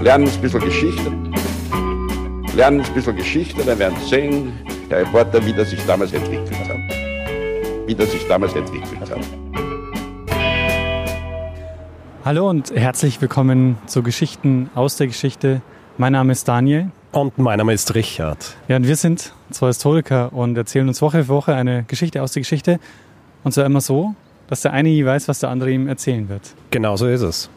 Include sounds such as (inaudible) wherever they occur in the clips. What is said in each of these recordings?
lernen ein bisschen Geschichte. Lernen ein bisschen Geschichte, dann werden Sie sehen, der Reporter, wie das sich damals entwickelt hat. Wie das sich damals entwickelt hat. Hallo und herzlich willkommen zu Geschichten aus der Geschichte. Mein Name ist Daniel. Und mein Name ist Richard. Ja, und wir sind zwei Historiker und erzählen uns Woche für Woche eine Geschichte aus der Geschichte. Und zwar immer so, dass der eine nie weiß, was der andere ihm erzählen wird. Genau so ist es.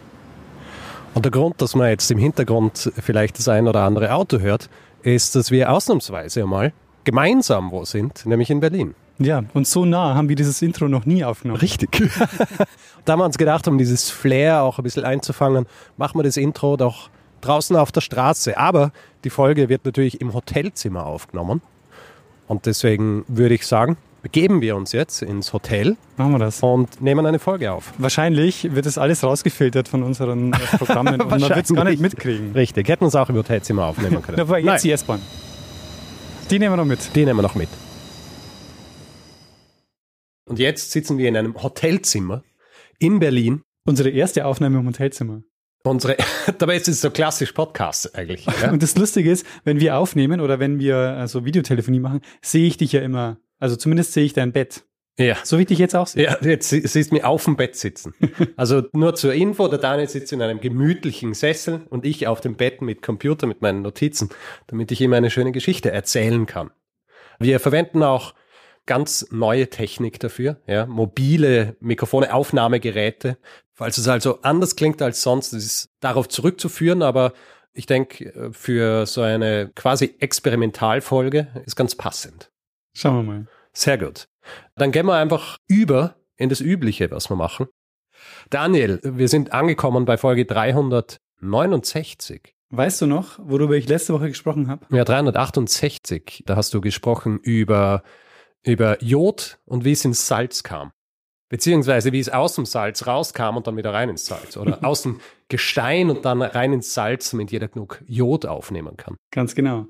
Und der Grund, dass man jetzt im Hintergrund vielleicht das ein oder andere Auto hört, ist, dass wir ausnahmsweise einmal gemeinsam wo sind, nämlich in Berlin. Ja, und so nah haben wir dieses Intro noch nie aufgenommen. Richtig. (laughs) da haben wir uns gedacht, um dieses Flair auch ein bisschen einzufangen, machen wir das Intro doch draußen auf der Straße. Aber die Folge wird natürlich im Hotelzimmer aufgenommen. Und deswegen würde ich sagen, begeben wir uns jetzt ins Hotel. Machen wir das. Und nehmen eine Folge auf. Wahrscheinlich wird das alles rausgefiltert von unseren äh, Programmen und man (laughs) wird es gar nicht mitkriegen. Richtig, hätten uns auch im Hotelzimmer aufnehmen können. (laughs) Aber jetzt Nein. die S-Bahn. Die nehmen wir noch mit. Die nehmen wir noch mit. Und jetzt sitzen wir in einem Hotelzimmer in Berlin. Unsere erste Aufnahme im Hotelzimmer. Unsere, (laughs) dabei ist es so klassisch Podcast eigentlich. Ja? Und das Lustige ist, wenn wir aufnehmen oder wenn wir also Videotelefonie machen, sehe ich dich ja immer. Also zumindest sehe ich dein Bett. Ja. So wie ich dich jetzt auch sehe. Ja, jetzt siehst du mich auf dem Bett sitzen. (laughs) Also nur zur Info, der Daniel sitzt in einem gemütlichen Sessel und ich auf dem Bett mit Computer, mit meinen Notizen, damit ich ihm eine schöne Geschichte erzählen kann. Wir verwenden auch ganz neue Technik dafür, ja, mobile Mikrofone, Aufnahmegeräte. Falls es also anders klingt als sonst, das ist darauf zurückzuführen, aber ich denke, für so eine quasi Experimentalfolge ist ganz passend. Schauen wir mal. Sehr gut. Dann gehen wir einfach über in das Übliche, was wir machen. Daniel, wir sind angekommen bei Folge 369. Weißt du noch, worüber ich letzte Woche gesprochen habe? Ja, 368. Da hast du gesprochen über über Jod und wie es ins Salz kam. Beziehungsweise wie es aus dem Salz rauskam und dann wieder rein ins Salz. Oder (laughs) aus dem Gestein und dann rein ins Salz, damit jeder genug Jod aufnehmen kann. Ganz genau.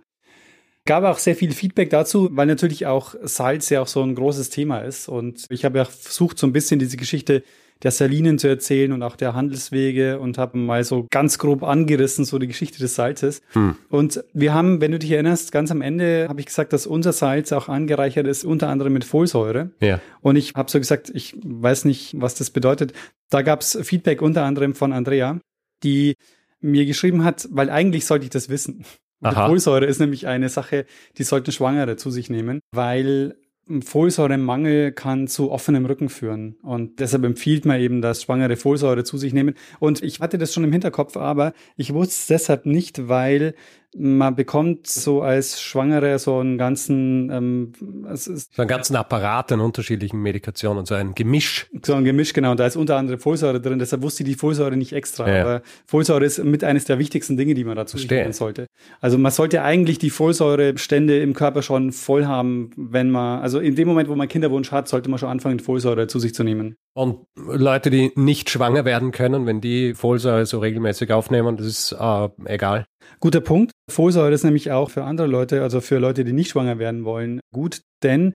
Gab auch sehr viel Feedback dazu, weil natürlich auch Salz ja auch so ein großes Thema ist. Und ich habe ja versucht, so ein bisschen diese Geschichte der Salinen zu erzählen und auch der Handelswege und habe mal so ganz grob angerissen, so die Geschichte des Salzes. Hm. Und wir haben, wenn du dich erinnerst, ganz am Ende habe ich gesagt, dass unser Salz auch angereichert ist, unter anderem mit Folsäure. Ja. Und ich habe so gesagt, ich weiß nicht, was das bedeutet. Da gab es Feedback unter anderem von Andrea, die mir geschrieben hat, weil eigentlich sollte ich das wissen. Folsäure ist nämlich eine Sache, die sollten Schwangere zu sich nehmen, weil Folsäuremangel kann zu offenem Rücken führen. Und deshalb empfiehlt man eben, dass Schwangere Folsäure zu sich nehmen. Und ich hatte das schon im Hinterkopf, aber ich wusste es deshalb nicht, weil man bekommt so als Schwangere so einen ganzen, ähm, es ist so einen ganzen Apparat an unterschiedlichen Medikationen, so ein Gemisch. So ein Gemisch, genau. Und da ist unter anderem Folsäure drin. Deshalb wusste ich die Folsäure nicht extra. Ja. Aber Folsäure ist mit eines der wichtigsten Dinge, die man dazu nehmen sollte. Also man sollte eigentlich die Folsäurebestände im Körper schon voll haben, wenn man, also in dem Moment, wo man Kinderwunsch hat, sollte man schon anfangen, Folsäure zu sich zu nehmen. Und Leute, die nicht schwanger werden können, wenn die Folsäure so regelmäßig aufnehmen, das ist äh, egal. Guter Punkt. Folsäure ist nämlich auch für andere Leute, also für Leute, die nicht schwanger werden wollen, gut, denn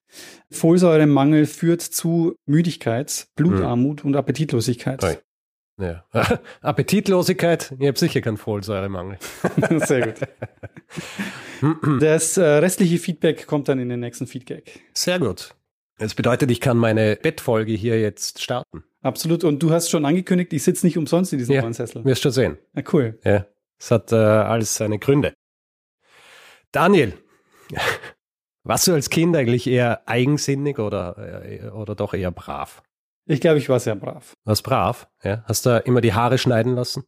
Folsäuremangel führt zu Müdigkeit, Blutarmut hm. und Appetitlosigkeit. Oi. Ja. (laughs) Appetitlosigkeit, ich habe sicher keinen Folsäuremangel. (laughs) Sehr gut. (laughs) Das äh, restliche Feedback kommt dann in den nächsten Feedback. Sehr gut. Das bedeutet, ich kann meine Bettfolge hier jetzt starten. Absolut. Und du hast schon angekündigt, ich sitze nicht umsonst in diesem ja, neuen Sessel. Wirst schon sehen. Ja, cool. Ja. Es hat äh, alles seine Gründe. Daniel, (laughs) warst du als Kind eigentlich eher eigensinnig oder, äh, oder doch eher brav? Ich glaube, ich war sehr brav. Warst brav? Ja. Hast du immer die Haare schneiden lassen?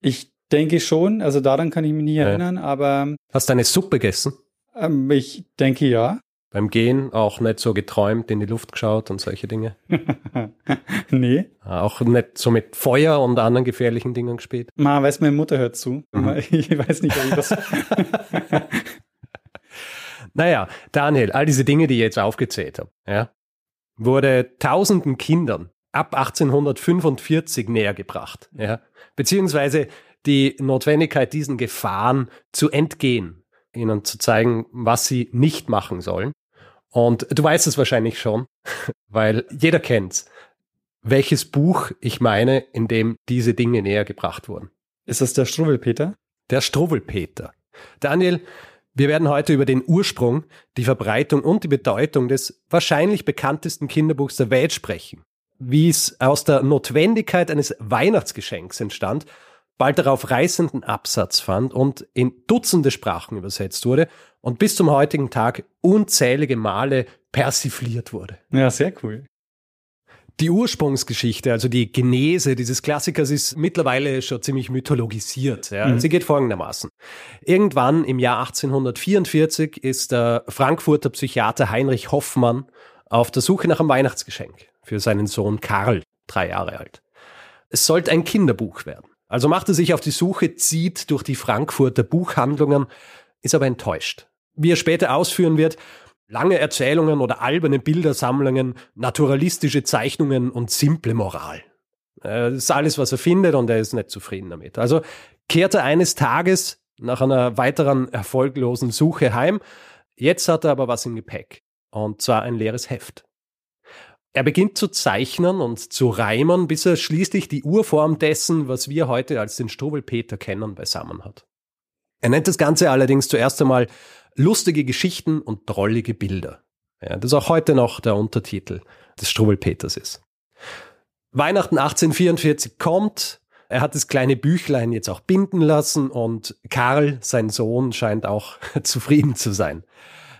Ich denke schon, also daran kann ich mich nicht erinnern, ja. aber. Hast du eine Suppe gegessen? Ähm, ich denke ja. Beim Gehen auch nicht so geträumt, in die Luft geschaut und solche Dinge? (laughs) nee. Auch nicht so mit Feuer und anderen gefährlichen Dingen gespielt? Ma, weiß meine Mutter hört zu. Mhm. (laughs) Ich weiß nicht, ob ich das... (laughs) naja, Daniel, all diese Dinge, die ich jetzt aufgezählt habe, ja, wurde tausenden Kindern ab 1845 näher gebracht, ja, beziehungsweise die Notwendigkeit, diesen Gefahren zu entgehen, ihnen zu zeigen, was sie nicht machen sollen. Und du weißt es wahrscheinlich schon, (laughs) weil jeder kennt welches Buch ich meine, in dem diese Dinge näher gebracht wurden. Ist das der Struwwelpeter? Der Struwwelpeter. Daniel, wir werden heute über den Ursprung, die Verbreitung und die Bedeutung des wahrscheinlich bekanntesten Kinderbuchs der Welt sprechen. Wie es aus der Notwendigkeit eines Weihnachtsgeschenks entstand, bald darauf reißenden Absatz fand und in Dutzende Sprachen übersetzt wurde und bis zum heutigen Tag unzählige Male persifliert wurde. Ja, sehr cool. Die Ursprungsgeschichte, also die Genese dieses Klassikers ist mittlerweile schon ziemlich mythologisiert. Ja. Mhm. Sie geht folgendermaßen. Irgendwann im Jahr 1844 ist der Frankfurter Psychiater Heinrich Hoffmann auf der Suche nach einem Weihnachtsgeschenk für seinen Sohn Karl, drei Jahre alt. Es sollte ein Kinderbuch werden. Also macht er sich auf die Suche, zieht durch die Frankfurter Buchhandlungen, ist aber enttäuscht. Wie er später ausführen wird, Lange Erzählungen oder alberne Bildersammlungen, naturalistische Zeichnungen und simple Moral. Äh, das ist alles, was er findet und er ist nicht zufrieden damit. Also kehrt er eines Tages nach einer weiteren erfolglosen Suche heim. Jetzt hat er aber was im Gepäck. Und zwar ein leeres Heft. Er beginnt zu zeichnen und zu reimen, bis er schließlich die Urform dessen, was wir heute als den Struwwelpeter kennen, beisammen hat. Er nennt das Ganze allerdings zuerst einmal lustige Geschichten und drollige Bilder. Ja, das auch heute noch der Untertitel des Struwwelpeters ist. Weihnachten 1844 kommt, er hat das kleine Büchlein jetzt auch binden lassen und Karl, sein Sohn, scheint auch (laughs) zufrieden zu sein.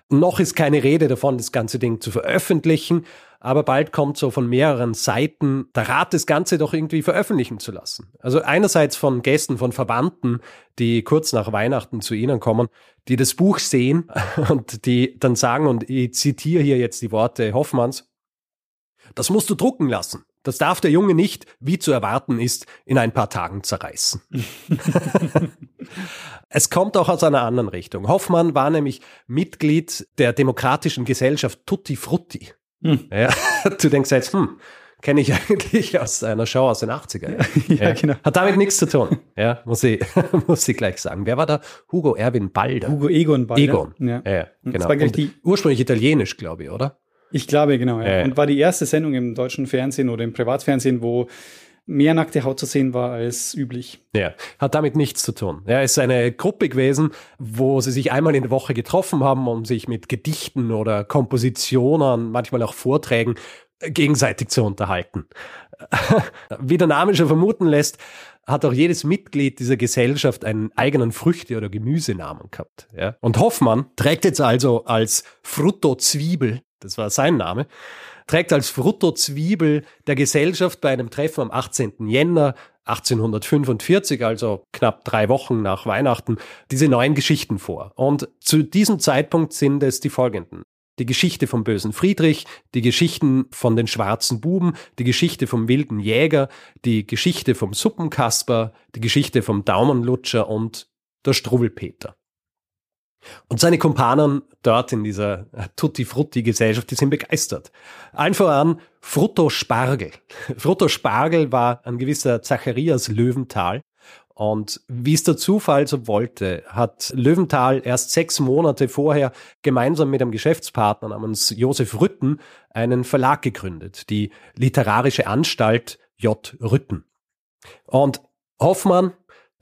Noch ist keine Rede davon, das ganze Ding zu veröffentlichen, aber bald kommt so von mehreren Seiten der Rat, das Ganze doch irgendwie veröffentlichen zu lassen. Also einerseits von Gästen, von Verwandten, die kurz nach Weihnachten zu Ihnen kommen, die das Buch sehen (laughs) und die dann sagen, und ich zitiere hier jetzt die Worte Hoffmanns, das musst du drucken lassen. Das darf der Junge nicht, wie zu erwarten ist, in ein paar Tagen zerreißen. (laughs) es kommt auch aus einer anderen Richtung. Hoffmann war nämlich Mitglied der Demokratischen Gesellschaft Tutti Frutti. Hm. Ja, (laughs) du denkst jetzt, hm, kenne ich (laughs) eigentlich aus einer Show aus den 80er. (laughs) Ja, ja, genau. Hat damit nichts zu tun. Ja, muss ich, muss ich gleich sagen. Wer war da? Hugo Erwin Balder. Hugo Egon Balder. Egon. Ja, ja genau. Das war gleich die ursprünglich italienisch, glaube ich, oder? Ich glaube, genau. Ja. Und war die erste Sendung im deutschen Fernsehen oder im Privatfernsehen, wo mehr nackte Haut zu sehen war als üblich. Ja, hat damit nichts zu tun. Ja, es ist eine Gruppe gewesen, wo sie sich einmal in der Woche getroffen haben, um sich mit Gedichten oder Kompositionen, manchmal auch Vorträgen gegenseitig zu unterhalten. (laughs) Wie der Name schon vermuten lässt, hat auch jedes Mitglied dieser Gesellschaft einen eigenen Früchte- oder Gemüsenamen gehabt. Ja? Und Hoffmann trägt jetzt also als Frutto Zwiebel, das war sein Name, trägt als Fruttozwiebel der Gesellschaft bei einem Treffen am 18. Jänner 1845, also knapp drei Wochen nach Weihnachten, diese neuen Geschichten vor. Und zu diesem Zeitpunkt sind es die folgenden. Die Geschichte vom bösen Friedrich, die Geschichten von den schwarzen Buben, die Geschichte vom wilden Jäger, die Geschichte vom Suppenkasper, die Geschichte vom Daumenlutscher und der Struwwelpeter. Und seine Kumpanen dort in dieser Tutti-Frutti-Gesellschaft, die sind begeistert. Allen voran Frutto Spargel. (laughs) Frutto Spargel war ein gewisser Zacharias Löwenthal. Und wie es der Zufall so wollte, hat Löwenthal erst sechs Monate vorher gemeinsam mit einem Geschäftspartner namens Josef Rütten einen Verlag gegründet, die Literarische Anstalt J. Rütten. Und Hoffmann,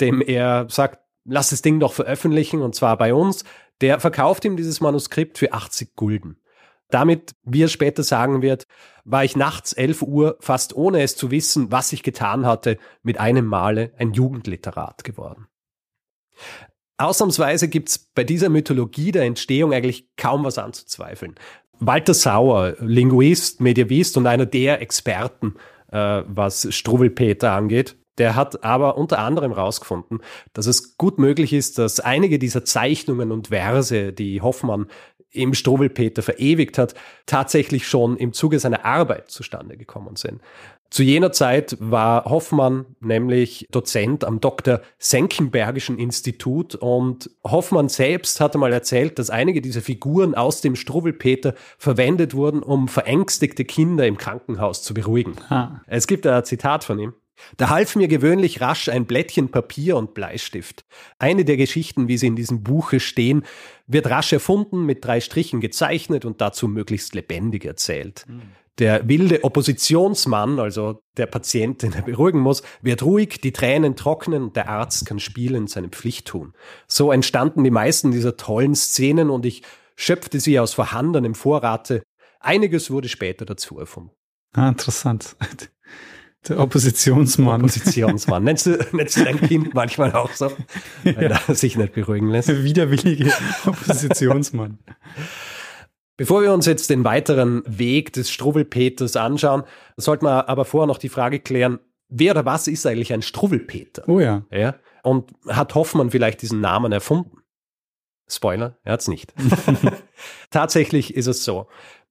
dem er sagt, lass das Ding doch veröffentlichen und zwar bei uns. Der verkauft ihm dieses Manuskript für 80 Gulden. Damit, wie er später sagen wird, war ich nachts 11 Uhr, fast ohne es zu wissen, was ich getan hatte, mit einem Male ein Jugendliterat geworden. Ausnahmsweise gibt's bei dieser Mythologie der Entstehung eigentlich kaum was anzuzweifeln. Walter Sauer, Linguist, Medievist und einer der Experten, äh, was Struwwelpeter angeht, der hat aber unter anderem herausgefunden, dass es gut möglich ist, dass einige dieser Zeichnungen und Verse, die Hoffmann im Struwwelpeter verewigt hat, tatsächlich schon im Zuge seiner Arbeit zustande gekommen sind. Zu jener Zeit war Hoffmann nämlich Dozent am Dr. Senckenbergischen Institut und Hoffmann selbst hatte mal erzählt, dass einige dieser Figuren aus dem Struwwelpeter verwendet wurden, um verängstigte Kinder im Krankenhaus zu beruhigen. Ah. Es gibt ein Zitat von ihm. Da half mir gewöhnlich rasch ein Blättchen Papier und Bleistift. Eine der Geschichten, wie sie in diesem Buche stehen, wird rasch erfunden, mit drei Strichen gezeichnet und dazu möglichst lebendig erzählt. Mhm. Der wilde Oppositionsmann, also der Patient, den er beruhigen muss, wird ruhig, die Tränen trocknen und der Arzt kann spielend seine Pflicht tun. So entstanden die meisten dieser tollen Szenen und ich schöpfte sie aus vorhandenem Vorrate. Einiges wurde später dazu erfunden. Ah, interessant. Der Oppositionsmann. Oppositionsmann. nennst, du, nennst du dein Kind manchmal auch so, weil ja. er sich nicht beruhigen lässt? Widerwillige Oppositionsmann. Bevor wir uns jetzt den weiteren Weg des Struwwelpeters anschauen, sollten wir aber vorher noch die Frage klären, wer oder was ist eigentlich ein Struwwelpeter? Oh ja. ja. Und hat Hoffmann vielleicht diesen Namen erfunden? Spoiler, er hat's nicht. (laughs) Tatsächlich ist es so.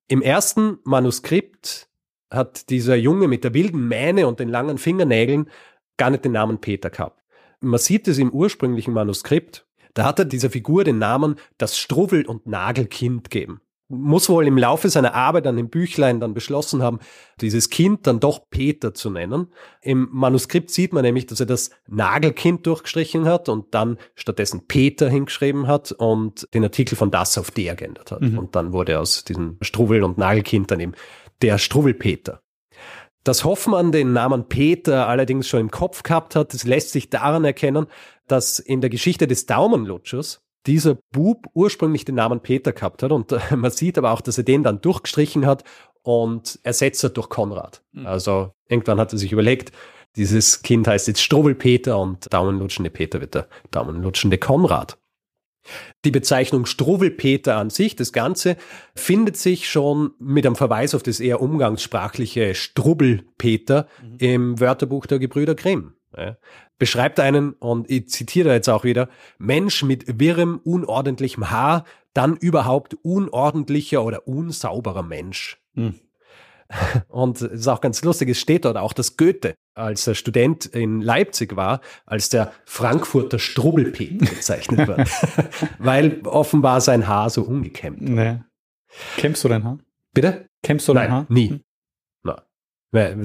Im ersten Manuskript hat dieser Junge mit der wilden Mähne und den langen Fingernägeln gar nicht den Namen Peter gehabt. Man sieht es im ursprünglichen Manuskript. Da hat er dieser Figur den Namen das Struwwel- und Nagelkind geben muss wohl im Laufe seiner Arbeit an dem Büchlein dann beschlossen haben, dieses Kind dann doch Peter zu nennen. Im Manuskript sieht man nämlich, dass er das Nagelkind durchgestrichen hat und dann stattdessen Peter hingeschrieben hat und den Artikel von das auf der geändert hat. Mhm. Und dann wurde aus diesem Struwwel und Nagelkind dann eben der Struwwelpeter. Dass Hoffmann den Namen Peter allerdings schon im Kopf gehabt hat, das lässt sich daran erkennen, dass in der Geschichte des Daumenlutschers dieser Bub ursprünglich den Namen Peter gehabt hat und äh, man sieht aber auch, dass er den dann durchgestrichen hat und ersetzt hat durch Konrad. Mhm. Also irgendwann hat er sich überlegt, dieses Kind heißt jetzt Struwwelpeter und Daumenlutschende Peter wird der Daumenlutschende Konrad. Die Bezeichnung Struwwelpeter an sich, das Ganze, findet sich schon mit einem Verweis auf das eher umgangssprachliche Strubbelpeter mhm. im Wörterbuch der Gebrüder Grimm. Ja beschreibt einen, und ich zitiere jetzt auch wieder, Mensch mit wirrem, unordentlichem Haar, dann überhaupt unordentlicher oder unsauberer Mensch. Hm. (laughs) Und es ist auch ganz lustig, es steht dort auch, dass Goethe, als er Student in Leipzig war, als der Frankfurter Strubbelpeter bezeichnet wird. (laughs) Weil offenbar sein Haar so ungekämmt war. Nee. Kämmst du dein Haar? Bitte? Kämmst du dein Nein, Haar? Nie. Hm. Wenn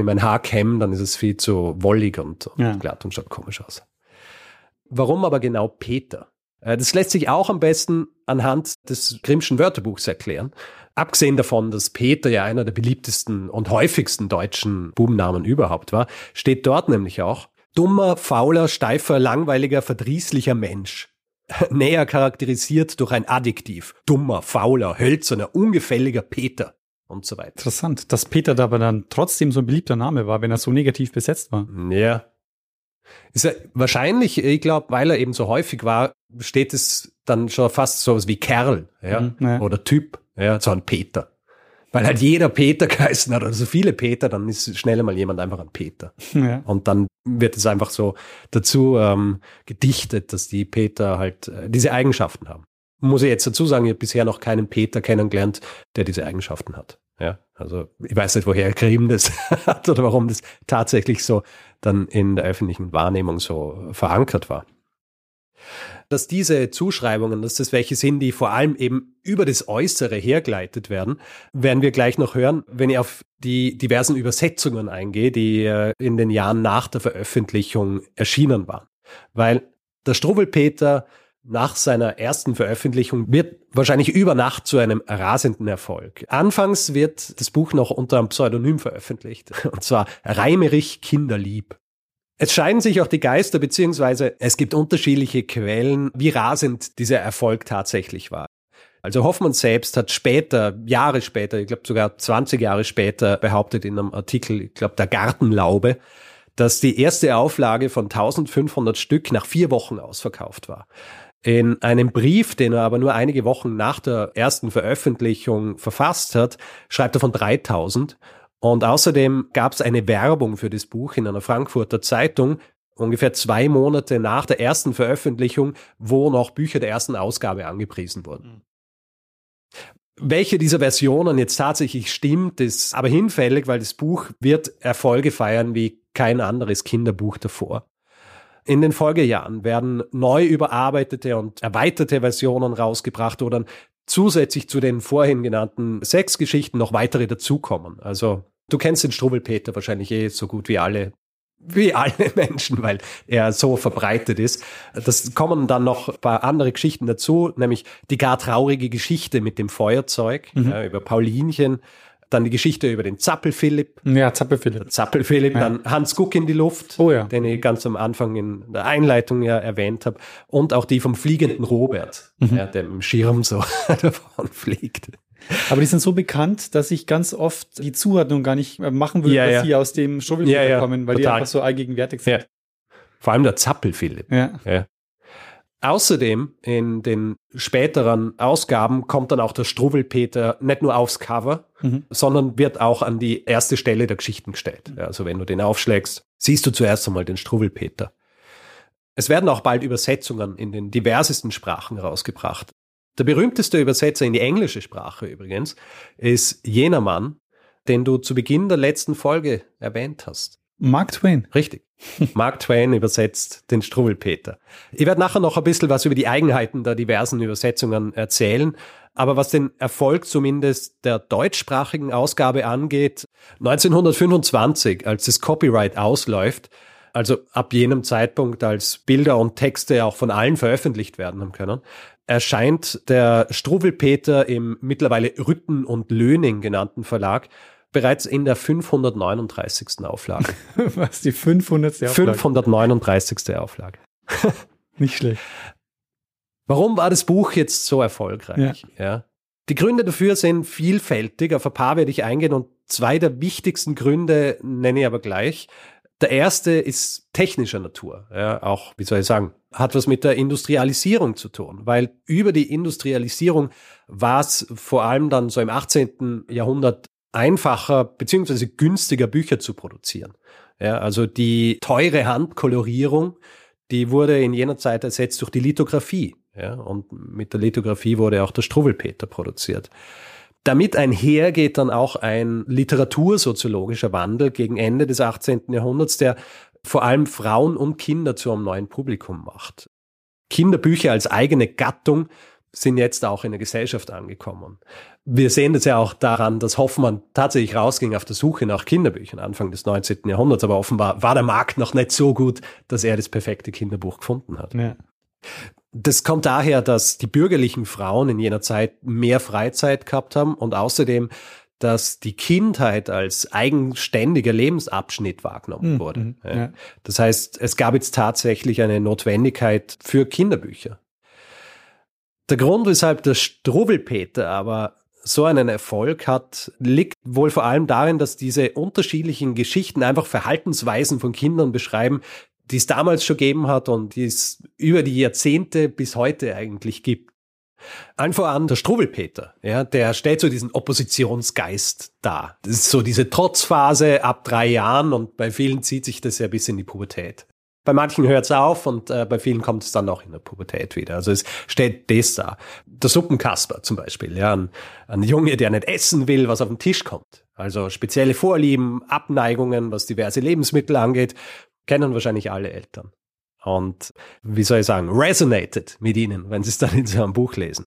ich mein Haar kämme, dann ist es viel zu wollig und, und ja. glatt und schaut komisch aus. Warum aber genau Peter? Äh, das lässt sich auch am besten anhand des Grimmschen Wörterbuchs erklären. Abgesehen davon, dass Peter ja einer der beliebtesten und häufigsten deutschen Bubennamen überhaupt war, steht dort nämlich auch dummer, fauler, steifer, langweiliger, verdrießlicher Mensch. (laughs) Näher charakterisiert durch ein Adjektiv. Dummer, fauler, hölzerner, ungefälliger Peter und so weiter. Interessant, dass Peter da aber dann trotzdem so ein beliebter Name war, wenn er so negativ besetzt war. Ja. Ist ja wahrscheinlich, ich glaube, weil er eben so häufig war, steht es dann schon fast so was wie Kerl, ja, mhm, ja. oder Typ, ja, so ein Peter. Weil halt jeder Peter (laughs) geheißen hat, oder so viele Peter, dann ist schnell mal jemand einfach ein Peter. Ja. Und dann wird es einfach so dazu ähm, gedichtet, dass die Peter halt äh, diese Eigenschaften haben muss ich jetzt dazu sagen, ich habe bisher noch keinen Peter kennengelernt, der diese Eigenschaften hat. Ja, also ich weiß nicht, woher Grimm das (laughs) hat oder warum das tatsächlich so dann in der öffentlichen Wahrnehmung so verankert war. Dass diese Zuschreibungen, dass das welche sind, die vor allem eben über das Äußere hergeleitet werden, werden wir gleich noch hören, wenn ich auf die diversen Übersetzungen eingehe, die äh, in den Jahren nach der Veröffentlichung erschienen waren. Weil der Struwwelpeter nach seiner ersten Veröffentlichung wird wahrscheinlich über Nacht zu einem rasenden Erfolg. Anfangs wird das Buch noch unter einem Pseudonym veröffentlicht, (laughs) und zwar Reimerich Kinderlieb. Es scheiden sich auch die Geister, beziehungsweise es gibt unterschiedliche Quellen, wie rasend dieser Erfolg tatsächlich war. Also Hoffmann selbst hat später, Jahre später, ich glaube sogar 20 Jahre später, behauptet in einem Artikel, ich glaube der Gartenlaube, dass die erste Auflage von 1500 Stück nach vier Wochen ausverkauft war. In einem Brief, den er aber nur einige Wochen nach der ersten Veröffentlichung verfasst hat, schreibt er von 3000. Und außerdem gab es eine Werbung für das Buch in einer Frankfurter Zeitung, ungefähr zwei Monate nach der ersten Veröffentlichung, wo noch Bücher der ersten Ausgabe angepriesen wurden. Welche dieser Versionen jetzt tatsächlich stimmt, ist aber hinfällig, weil das Buch wird Erfolge feiern wie kein anderes Kinderbuch davor. In den Folgejahren werden neu überarbeitete und erweiterte Versionen rausgebracht oder zusätzlich zu den vorhin genannten sechs Geschichten noch weitere dazukommen. Also du kennst den Struwwelpeter wahrscheinlich eh so gut wie alle wie alle (laughs) Menschen, weil er so verbreitet ist. Das kommen dann noch ein paar andere Geschichten dazu, nämlich die gar traurige Geschichte mit dem Feuerzeug mhm. ja, über Paulinchen Dann die Geschichte über den Zappel-Philipp. Ja, Zappel-Philipp. Zappel-Philipp, ja. dann Hans Guck in die Luft, oh, ja. den ich ganz am Anfang in der Einleitung ja erwähnt habe. Und auch die vom fliegenden Robert, mhm. ja, der im Schirm so (laughs) davon fliegt. Aber die sind so bekannt, dass ich ganz oft die Zuordnung gar nicht machen würde, ja, dass ja. sie aus dem Struwwelpeter ja, kommen, weil total. die einfach so allgegenwärtig sind. Vor allem der Zappel-Philipp. Ja. Außerdem in den späteren Ausgaben kommt dann auch der Struwwelpeter nicht nur aufs Cover, Mhm. sondern wird auch an die erste Stelle der Geschichten gestellt. Ja, also wenn du den aufschlägst, siehst du zuerst einmal den Struwwelpeter. Es werden auch bald Übersetzungen in den diversesten Sprachen rausgebracht. Der berühmteste Übersetzer in die englische Sprache übrigens ist jener Mann, den du zu Beginn der letzten Folge erwähnt hast. Mark Twain. Richtig. Mark Twain übersetzt den Struwwelpeter. Ich werde nachher noch ein bisschen was über die Eigenheiten der diversen Übersetzungen erzählen. Aber was den Erfolg zumindest der deutschsprachigen Ausgabe angeht, 1925, als das Copyright ausläuft, also ab jenem Zeitpunkt, als Bilder und Texte auch von allen veröffentlicht werden haben können, erscheint der Struwwelpeter im mittlerweile Rütten und Löning genannten Verlag bereits in der 539. Auflage. (laughs) Was, die 500. Auflage? 539. Auflage. (laughs) Nicht schlecht. Warum war das Buch jetzt so erfolgreich? Ja. ja. Die Gründe dafür sind vielfältig, auf ein paar werde ich eingehen und zwei der wichtigsten Gründe nenne ich aber gleich. Der erste ist technischer Natur, ja, auch, wie soll ich sagen, hat was mit der Industrialisierung zu tun, weil über die Industrialisierung war es vor allem dann so im 18. Jahrhundert einfacher beziehungsweise günstiger Bücher zu produzieren. Ja, also die teure Handkolorierung, die wurde in jener Zeit ersetzt durch die Lithografie. Ja, und mit der Lithografie wurde auch der Struwwelpeter produziert. Damit einher geht dann auch ein literatursoziologischer Wandel gegen Ende des 18. Jahrhunderts, der vor allem Frauen und Kinder zu einem neuen Publikum macht. Kinderbücher als eigene Gattung sind jetzt auch in der Gesellschaft angekommen. Wir sehen das ja auch daran, dass Hoffmann tatsächlich rausging auf der Suche nach Kinderbüchern Anfang des 19. Jahrhunderts, aber offenbar war der Markt noch nicht so gut, dass er das perfekte Kinderbuch gefunden hat. Ja. Das kommt daher, dass die bürgerlichen Frauen in jener Zeit mehr Freizeit gehabt haben und außerdem, dass die Kindheit als eigenständiger Lebensabschnitt wahrgenommen Mhm, wurde. mhm, ja. Das heißt, es gab jetzt tatsächlich eine Notwendigkeit für Kinderbücher. Der Grund, weshalb der Struwwelpeter aber so einen Erfolg hat, liegt wohl vor allem darin, dass diese unterschiedlichen Geschichten einfach Verhaltensweisen von Kindern beschreiben, die es damals schon gegeben hat und die es über die Jahrzehnte bis heute eigentlich gibt. Allen voran der Struwwelpeter, ja, der stellt so diesen Oppositionsgeist dar. Das ist so diese Trotzphase ab drei Jahren und bei vielen zieht sich das ja bis in die Pubertät. Bei manchen hört es auf und äh, bei vielen kommt es dann auch in der Pubertät wieder. Also es steht das da. Der Suppenkasper zum Beispiel, ja, ein, ein Junge, der nicht essen will, was auf den Tisch kommt. Also spezielle Vorlieben, Abneigungen, was diverse Lebensmittel angeht, kennen wahrscheinlich alle Eltern. Und wie soll ich sagen, resonated mit ihnen, wenn sie es dann in so einem Buch lesen.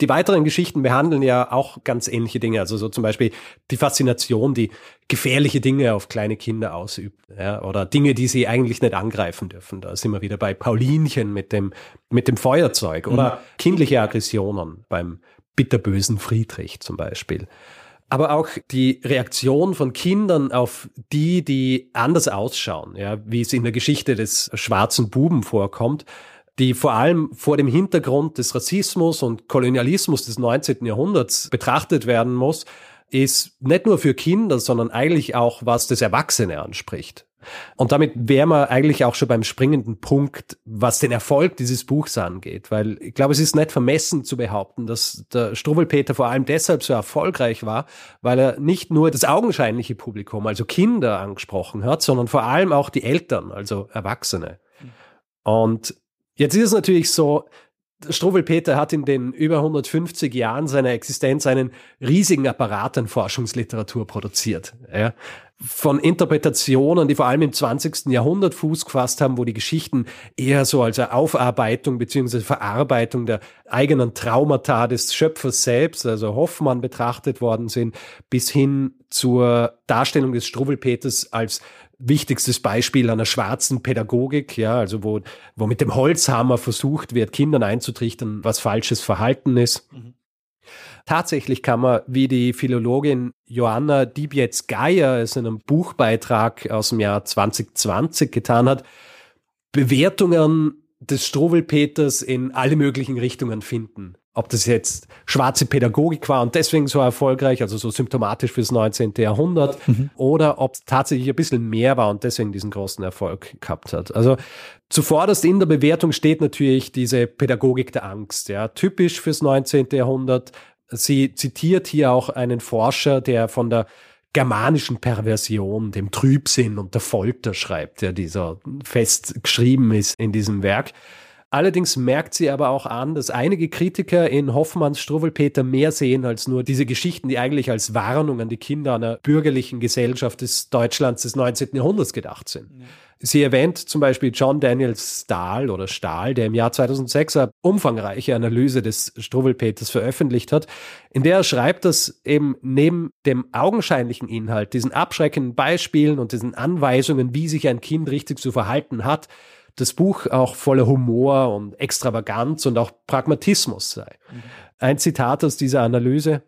Die weiteren Geschichten behandeln ja auch ganz ähnliche Dinge. Also so zum Beispiel die Faszination, die gefährliche Dinge auf kleine Kinder ausübt. Ja, oder Dinge, die sie eigentlich nicht angreifen dürfen. Da sind wir wieder bei Paulinchen mit dem, mit dem Feuerzeug. Oder mhm. kindliche Aggressionen beim bitterbösen Friedrich zum Beispiel. Aber auch die Reaktion von Kindern auf die, die anders ausschauen, ja, wie es in der Geschichte des schwarzen Buben vorkommt, die vor allem vor dem Hintergrund des Rassismus und Kolonialismus des 19. Jahrhunderts betrachtet werden muss, ist nicht nur für Kinder, sondern eigentlich auch, was das Erwachsene anspricht. Und damit wären wir eigentlich auch schon beim springenden Punkt, was den Erfolg dieses Buchs angeht. Weil ich glaube, es ist nicht vermessen zu behaupten, dass der Struwwelpeter vor allem deshalb so erfolgreich war, weil er nicht nur das augenscheinliche Publikum, also Kinder angesprochen hat, sondern vor allem auch die Eltern, also Erwachsene. Und Jetzt ist es natürlich so, Struwwelpeter hat in den über 150 Jahren seiner Existenz einen riesigen Apparat an Forschungsliteratur produziert. Ja. Von Interpretationen, die vor allem im 20. Jahrhundert Fuß gefasst haben, wo die Geschichten eher so als Aufarbeitung bzw. Verarbeitung der eigenen Traumata des Schöpfers selbst, also Hoffmann, betrachtet worden sind, bis hin zur Darstellung des Struwwelpeters als wichtigstes Beispiel einer schwarzen Pädagogik, ja, also wo, wo mit dem Holzhammer versucht wird, Kindern einzutrichtern, was falsches Verhalten ist. Mhm. Tatsächlich kann man, wie die Philologin Joanna Dibietz-Geier es in einem Buchbeitrag aus dem Jahr 2020 getan hat, Bewertungen des Struwelpeters in alle möglichen Richtungen finden. Ob das jetzt schwarze Pädagogik war und deswegen so erfolgreich, also so symptomatisch fürs 19. Jahrhundert, mhm. oder ob es tatsächlich ein bisschen mehr war und deswegen diesen großen Erfolg gehabt hat. Also zuvorderst in der Bewertung steht natürlich diese Pädagogik der Angst, ja, typisch fürs 19. Jahrhundert. Sie zitiert hier auch einen Forscher, der von der germanischen Perversion, dem Trübsinn und der Folter schreibt, der dieser fest geschrieben ist in diesem Werk. Allerdings merkt sie aber auch an, dass einige Kritiker in Hoffmanns Struwwelpeter mehr sehen als nur diese Geschichten, die eigentlich als Warnung an die Kinder einer bürgerlichen Gesellschaft des Deutschlands des 19. Jahrhunderts gedacht sind. Ja. Sie erwähnt zum Beispiel John Daniel Stahl oder Stahl, der im Jahr 2006 eine umfangreiche Analyse des Struwwelpeters veröffentlicht hat, in der er schreibt, dass eben neben dem augenscheinlichen Inhalt, diesen abschreckenden Beispielen und diesen Anweisungen, wie sich ein Kind richtig zu verhalten hat, das Buch auch voller Humor und Extravaganz und auch Pragmatismus sei. Mhm. Ein Zitat aus dieser Analyse.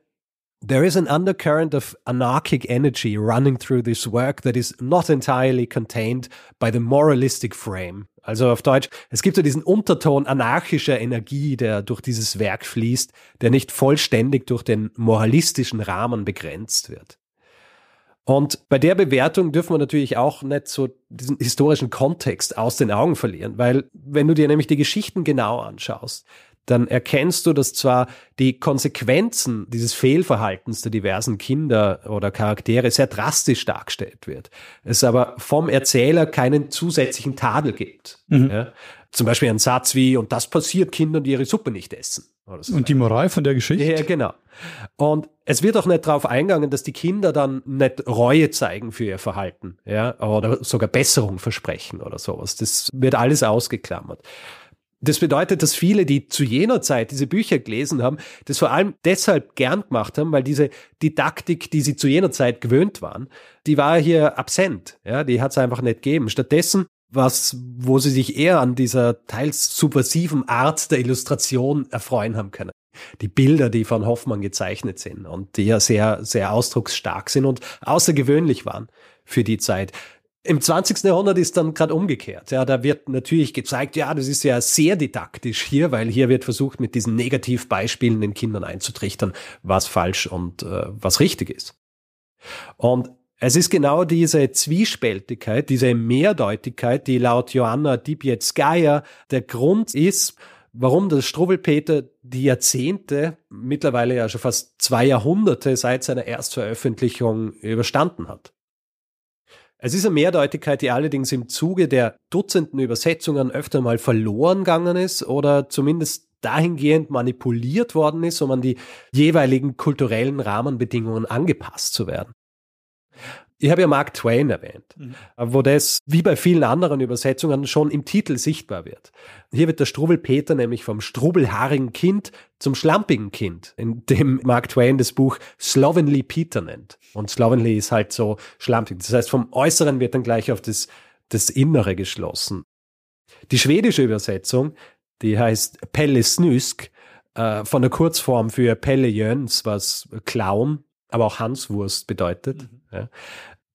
There is an undercurrent of anarchic energy running through this work that is not entirely contained by the moralistic frame. Also auf Deutsch, es gibt so diesen Unterton anarchischer Energie, der durch dieses Werk fließt, der nicht vollständig durch den moralistischen Rahmen begrenzt wird. Und bei der Bewertung dürfen wir natürlich auch nicht so diesen historischen Kontext aus den Augen verlieren, weil wenn du dir nämlich die Geschichten genau anschaust, dann erkennst du, dass zwar die Konsequenzen dieses Fehlverhaltens der diversen Kinder oder Charaktere sehr drastisch dargestellt wird, es aber vom Erzähler keinen zusätzlichen Tadel gibt. Mhm. Ja? Zum Beispiel ein Satz wie, und das passiert Kindern, die ihre Suppe nicht essen. So und die Moral von der Geschichte? Ja, genau. Und es wird auch nicht darauf eingegangen, dass die Kinder dann nicht Reue zeigen für ihr Verhalten, ja, oder sogar Besserung versprechen oder sowas. Das wird alles ausgeklammert. Das bedeutet, dass viele, die zu jener Zeit diese Bücher gelesen haben, das vor allem deshalb gern gemacht haben, weil diese Didaktik, die sie zu jener Zeit gewöhnt waren, die war hier absent. Ja, die hat es einfach nicht gegeben. Stattdessen was, wo sie sich eher an dieser teils subversiven Art der Illustration erfreuen haben können. Die Bilder, die von Hoffmann gezeichnet sind und die ja sehr, sehr ausdrucksstark sind und außergewöhnlich waren für die Zeit. Im 20. Jahrhundert ist dann gerade umgekehrt. Ja, da wird natürlich gezeigt, ja, das ist ja sehr didaktisch hier, weil hier wird versucht, mit diesen Negativbeispielen den Kindern einzutrichtern, was falsch und äh, was richtig ist. Und es ist genau diese Zwiespältigkeit, diese Mehrdeutigkeit, die laut Joanna Dibietskaya der Grund ist, warum der Struwwelpeter die Jahrzehnte, mittlerweile ja schon fast zwei Jahrhunderte seit seiner Erstveröffentlichung überstanden hat. Es ist eine Mehrdeutigkeit, die allerdings im Zuge der Dutzenden Übersetzungen öfter mal verloren gegangen ist oder zumindest dahingehend manipuliert worden ist, um an die jeweiligen kulturellen Rahmenbedingungen angepasst zu werden. Ich habe ja Mark Twain erwähnt, mhm. wo das wie bei vielen anderen Übersetzungen schon im Titel sichtbar wird. Hier wird der Struwelpeter nämlich vom strubelhaarigen Kind zum schlampigen Kind, in dem Mark Twain das Buch Slovenly Peter nennt. Und Slovenly ist halt so schlampig. Das heißt, vom Äußeren wird dann gleich auf das, das Innere geschlossen. Die schwedische Übersetzung, die heißt Pelle Snusk, äh, von der Kurzform für Pelle Jöns, was Clown aber auch Hanswurst bedeutet. Mhm. Ja.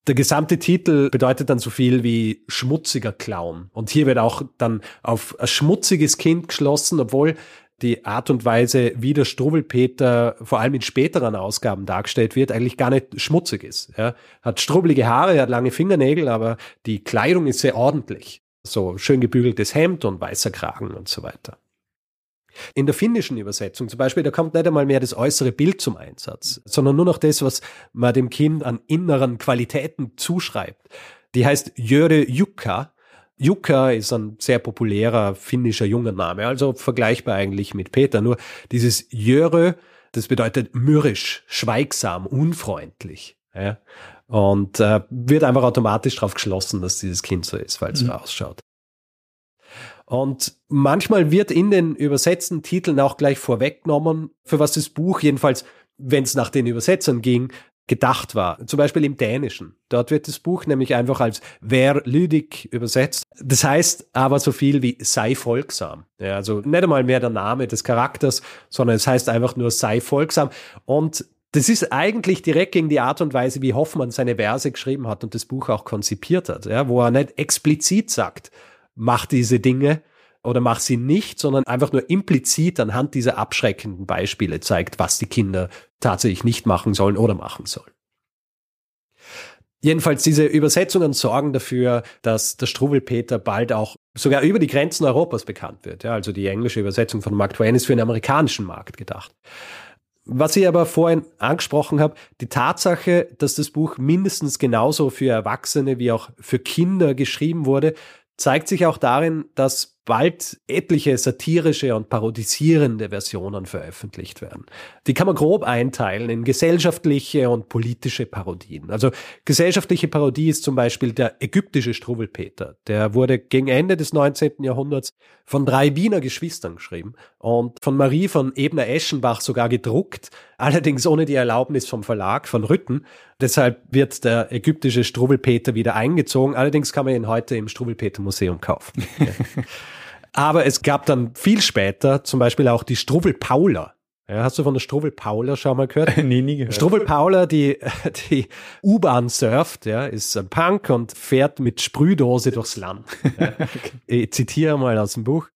Der gesamte Titel bedeutet dann so viel wie schmutziger Clown. Und hier wird auch dann auf ein schmutziges Kind geschlossen, obwohl die Art und Weise, wie der Struwwelpeter vor allem in späteren Ausgaben dargestellt wird, eigentlich gar nicht schmutzig ist. Er hat strubbelige Haare, hat lange Fingernägel, aber die Kleidung ist sehr ordentlich. So schön gebügeltes Hemd und weißer Kragen und so weiter. In der finnischen Übersetzung zum Beispiel, da kommt nicht einmal mehr das äußere Bild zum Einsatz, sondern nur noch das, was man dem Kind an inneren Qualitäten zuschreibt. Die heißt Jöre Jukka. Jukka ist ein sehr populärer finnischer junger Name, also vergleichbar eigentlich mit Peter. Nur dieses Jöre, das bedeutet mürrisch, schweigsam, unfreundlich. Ja? Und äh, wird einfach automatisch darauf geschlossen, dass dieses Kind so ist, weil es mhm. so ausschaut. Und manchmal wird in den übersetzten Titeln auch gleich vorweggenommen, für was das Buch, jedenfalls wenn es nach den Übersetzern ging, gedacht war. Zum Beispiel im Dänischen. Dort wird das Buch nämlich einfach als Wer Lüdig übersetzt. Das heißt aber so viel wie sei folgsam. Ja, also nicht einmal mehr der Name des Charakters, sondern es heißt einfach nur sei folgsam. Und das ist eigentlich direkt gegen die Art und Weise, wie Hoffmann seine Verse geschrieben hat und das Buch auch konzipiert hat, ja, wo er nicht explizit sagt, mach diese Dinge oder mach sie nicht, sondern einfach nur implizit anhand dieser abschreckenden Beispiele zeigt, was die Kinder tatsächlich nicht machen sollen oder machen sollen. Jedenfalls diese Übersetzungen sorgen dafür, dass der Struwelpeter bald auch sogar über die Grenzen Europas bekannt wird. Ja, also die englische Übersetzung von Mark Twain ist für den amerikanischen Markt gedacht. Was ich aber vorhin angesprochen habe, die Tatsache, dass das Buch mindestens genauso für Erwachsene wie auch für Kinder geschrieben wurde, zeigt sich auch darin, dass bald etliche satirische und parodisierende Versionen veröffentlicht werden. Die kann man grob einteilen in gesellschaftliche und politische Parodien. Also gesellschaftliche Parodie ist zum Beispiel der ägyptische Struwelpeter. Der wurde gegen Ende des 19. Jahrhunderts von drei Wiener Geschwistern geschrieben und von Marie von Ebner-Eschenbach sogar gedruckt, allerdings ohne die Erlaubnis vom Verlag von Rütten. Deshalb wird der ägyptische Struwelpeter wieder eingezogen. Allerdings kann man ihn heute im Struwelpeter Museum kaufen. (laughs) Aber es gab dann viel später zum Beispiel auch die Struwwelpauler. Ja, hast du von der Struwwelpauler schon mal gehört? (laughs) nee, nie gehört. Struwwelpauler, die, die U-Bahn surft, ja, ist ein Punk und fährt mit Sprühdose durchs Land. (laughs) Ja. okay. Ich zitiere mal aus dem Buch.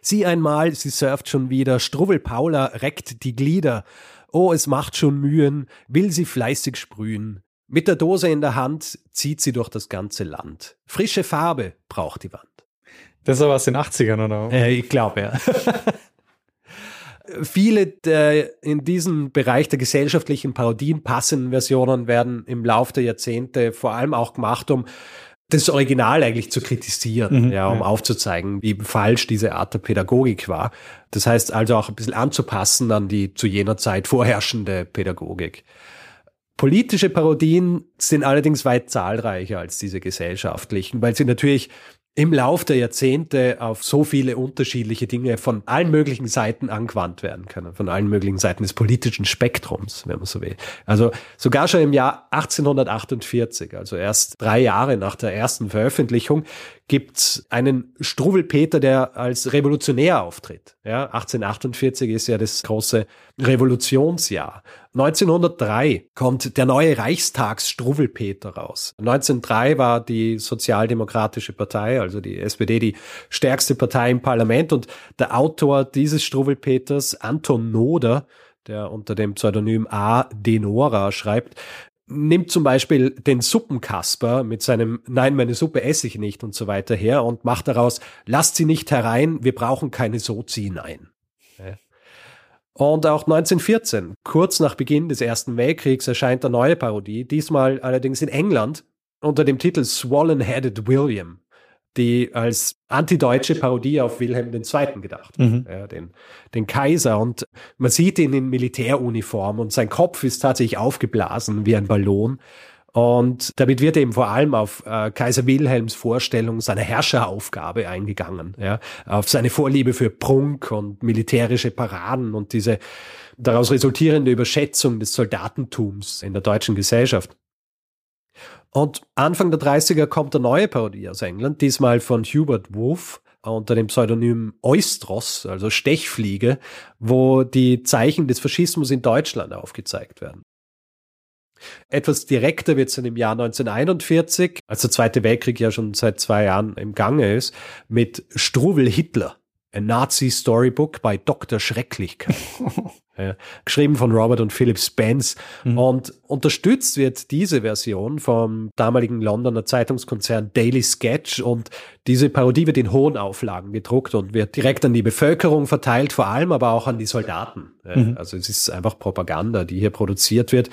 Sieh einmal, sie surft schon wieder, Struwwelpaula reckt die Glieder. Oh, es macht schon Mühen, will sie fleißig sprühen. Mit der Dose in der Hand zieht sie durch das ganze Land. Frische Farbe braucht die Wand. Das ist aber aus den 80ern, oder? (laughs) Äh, ich glaube, ja. Viele der in diesem Bereich der gesellschaftlichen Parodien passenden Versionen werden im Laufe der Jahrzehnte vor allem auch gemacht, um das Original eigentlich zu kritisieren, mhm, ja, um ja. aufzuzeigen, wie falsch diese Art der Pädagogik war. Das heißt also auch ein bisschen anzupassen an die zu jener Zeit vorherrschende Pädagogik. Politische Parodien sind allerdings weit zahlreicher als diese gesellschaftlichen, weil sie natürlich im Lauf der Jahrzehnte auf so viele unterschiedliche Dinge von allen möglichen Seiten angewandt werden können, von allen möglichen Seiten des politischen Spektrums, wenn man so will. Also sogar schon im Jahr 1848, also erst drei Jahre nach der ersten Veröffentlichung, gibt's einen Struwelpeter, der als Revolutionär auftritt. Ja, 1848 ist ja das große Revolutionsjahr. 1903 kommt der neue Reichstagsstruwelpeter raus. 1903 war die Sozialdemokratische Partei, also die SPD, die stärkste Partei im Parlament und der Autor dieses Struwelpeters, Anton Noder, der unter dem Pseudonym A. Denora schreibt, nimmt zum Beispiel den Suppenkasper mit seinem Nein, meine Suppe esse ich nicht und so weiter her und macht daraus, lasst sie nicht herein, wir brauchen keine Sozi, nein. Und auch 1914, kurz nach Beginn des Ersten Weltkriegs, erscheint eine neue Parodie, diesmal allerdings in England unter dem Titel Swollen-Headed William die als antideutsche Parodie auf Wilhelm II. gedacht, mhm. ja, den, den Kaiser. Und man sieht ihn in Militäruniform und sein Kopf ist tatsächlich aufgeblasen wie ein Ballon. Und damit wird eben vor allem auf äh, Kaiser Wilhelms Vorstellung seiner Herrscheraufgabe eingegangen, ja, auf seine Vorliebe für Prunk und militärische Paraden und diese daraus resultierende Überschätzung des Soldatentums in der deutschen Gesellschaft. Und Anfang der 30er kommt eine neue Parodie aus England, diesmal von Hubert Wolf unter dem Pseudonym Eustros, also Stechfliege, wo die Zeichen des Faschismus in Deutschland aufgezeigt werden. Etwas direkter wird es dann im Jahr 1941, als der Zweite Weltkrieg ja schon seit zwei Jahren im Gange ist, mit Struwel Hitler. A Nazi Storybook bei Dr. Schrecklichkeit. (laughs) ja, geschrieben von Robert und Philip Spence. Mhm. Und unterstützt wird diese Version vom damaligen Londoner Zeitungskonzern Daily Sketch. Und diese Parodie wird in hohen Auflagen gedruckt und wird direkt an die Bevölkerung verteilt, vor allem aber auch an die Soldaten. Mhm. Also es ist einfach Propaganda, die hier produziert wird.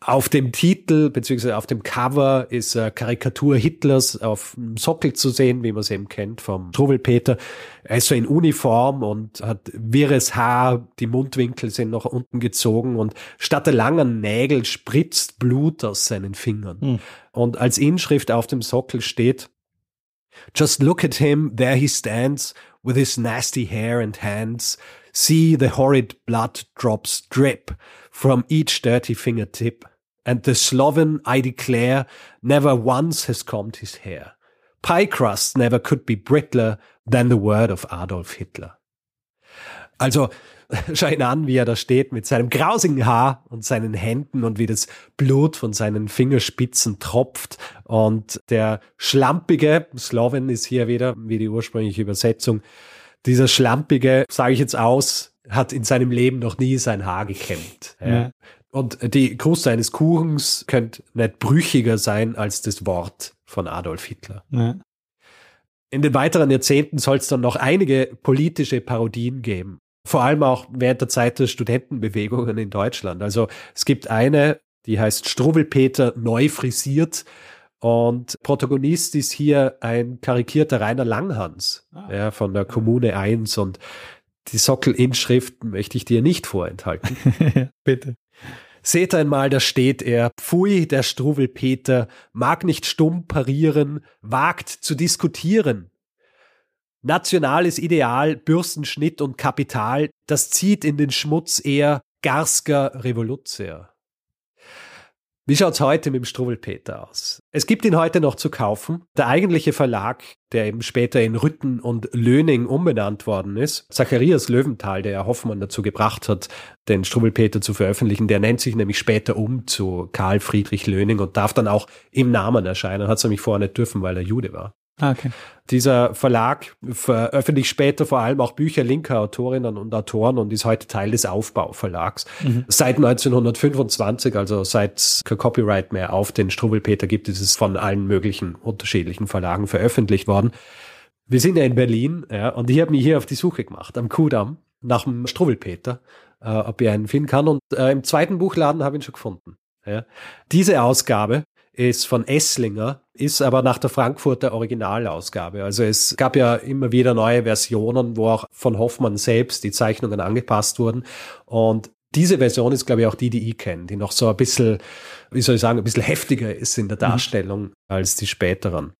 Auf dem Titel beziehungsweise auf dem Cover ist äh, Karikatur Hitlers auf dem Sockel zu sehen, wie man es eben kennt vom Struwelpeter. Er ist so in Uniform und hat wirres Haar, die Mundwinkel sind nach unten gezogen und statt der langen Nägel spritzt Blut aus seinen Fingern. Hm. Und als Inschrift auf dem Sockel steht Just look at him, there he stands, with his nasty hair and hands, See the horrid blood drops drip from each dirty fingertip. And the Sloven, I declare, never once has combed his hair. Pie crust never could be brittler than the word of Adolf Hitler. Also, (laughs) schau ihn an, wie er da steht mit seinem grausigen Haar und seinen Händen und wie das Blut von seinen Fingerspitzen tropft. Und der schlampige, Slowen ist hier wieder, wie die ursprüngliche Übersetzung, dieser schlampige, sage ich jetzt aus, hat in seinem Leben noch nie sein Haar gekämmt. Ja. Und die Kruste seines Kuchens könnte nicht brüchiger sein als das Wort von Adolf Hitler. Ja. In den weiteren Jahrzehnten soll es dann noch einige politische Parodien geben. Vor allem auch während der Zeit der Studentenbewegungen in Deutschland. Also es gibt eine, die heißt Struwelpeter neu frisiert. Und Protagonist ist hier ein karikierter Rainer Langhans ah. ja, von der Kommune 1. Und die Sockelinschriften möchte ich dir nicht vorenthalten. (laughs) Bitte. Seht einmal, da steht er, pfui, der Struwelpeter, mag nicht stumm parieren, wagt zu diskutieren. Nationales Ideal, Bürstenschnitt und Kapital, das zieht in den Schmutz eher Garsker Revoluzer. Wie schaut's heute mit dem Struwelpeter aus? Es gibt ihn heute noch zu kaufen. Der eigentliche Verlag, der eben später in Rütten und Löning umbenannt worden ist, Zacharias Löwenthal, der Hoffmann dazu gebracht hat, den Struwelpeter zu veröffentlichen, der nennt sich nämlich später um zu Karl Friedrich Löning und darf dann auch im Namen erscheinen. Hat es nämlich vorher nicht dürfen, weil er Jude war. Ah, okay. Dieser Verlag veröffentlicht später vor allem auch Bücher linker Autorinnen und Autoren und ist heute Teil des Aufbauverlags. Mhm. Seit 1925, also seit es kein Copyright mehr auf den Struwelpeter gibt, ist es von allen möglichen unterschiedlichen Verlagen veröffentlicht worden. Wir sind ja in Berlin ja, und ich habe mich hier auf die Suche gemacht, am Kudamm, nach dem Struwelpeter, äh, ob ich einen finden kann. Und äh, im zweiten Buchladen habe ich ihn schon gefunden. Ja. Diese Ausgabe ist von Esslinger, ist aber nach der Frankfurter Originalausgabe. Also es gab ja immer wieder neue Versionen, wo auch von Hoffmann selbst die Zeichnungen angepasst wurden. Und diese Version ist, glaube ich, auch die, die ich kenne, die noch so ein bisschen, wie soll ich sagen, ein bisschen heftiger ist in der mhm. Darstellung mhm. als die späteren.